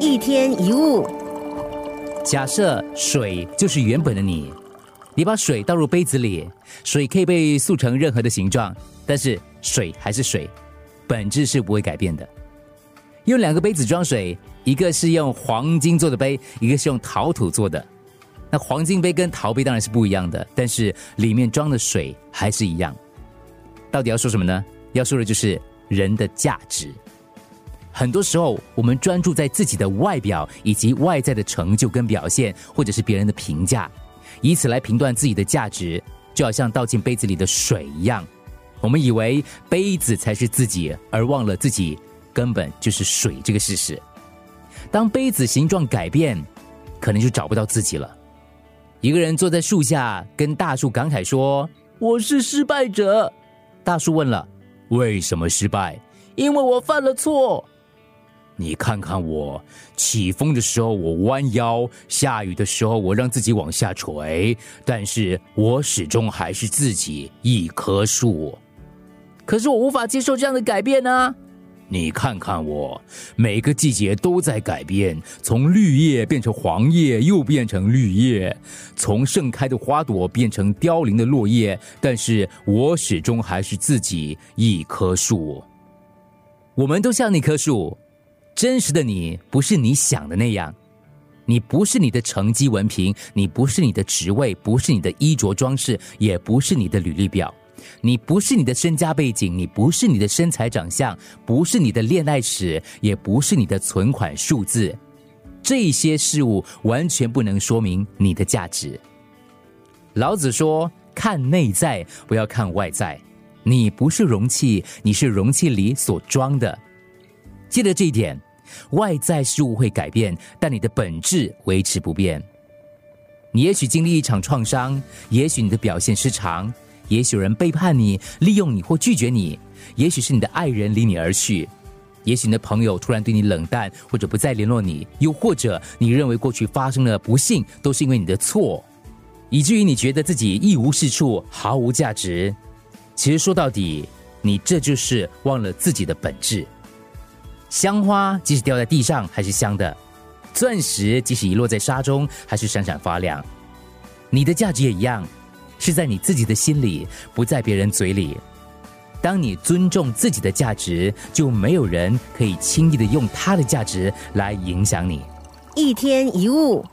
一天一物，假设水就是原本的你，你把水倒入杯子里，水可以被塑成任何的形状，但是水还是水，本质是不会改变的。用两个杯子装水，一个是用黄金做的杯，一个是用陶土做的。那黄金杯跟陶杯当然是不一样的，但是里面装的水还是一样。到底要说什么呢？要说的就是人的价值。很多时候，我们专注在自己的外表以及外在的成就跟表现，或者是别人的评价，以此来评断自己的价值，就好像倒进杯子里的水一样。我们以为杯子才是自己，而忘了自己根本就是水这个事实。当杯子形状改变，可能就找不到自己了。一个人坐在树下，跟大树感慨说：“我是失败者。”大树问了：“为什么失败？”“因为我犯了错。”你看看我，起风的时候我弯腰，下雨的时候我让自己往下垂，但是我始终还是自己一棵树。可是我无法接受这样的改变呢。你看看我，每个季节都在改变，从绿叶变成黄叶，又变成绿叶，从盛开的花朵变成凋零的落叶，但是我始终还是自己一棵树。我们都像那棵树。真实的你不是你想的那样，你不是你的成绩文凭，你不是你的职位，不是你的衣着装饰，也不是你的履历表，你不是你的身家背景，你不是你的身材长相，不是你的恋爱史，也不是你的存款数字，这些事物完全不能说明你的价值。老子说：“看内在，不要看外在。你不是容器，你是容器里所装的。”记得这一点。外在事物会改变，但你的本质维持不变。你也许经历一场创伤，也许你的表现失常，也许有人背叛你、利用你或拒绝你，也许是你的爱人离你而去，也许你的朋友突然对你冷淡或者不再联络你，又或者你认为过去发生的不幸都是因为你的错，以至于你觉得自己一无是处、毫无价值。其实说到底，你这就是忘了自己的本质。香花即使掉在地上还是香的，钻石即使遗落在沙中还是闪闪发亮。你的价值也一样，是在你自己的心里，不在别人嘴里。当你尊重自己的价值，就没有人可以轻易的用他的价值来影响你。一天一物。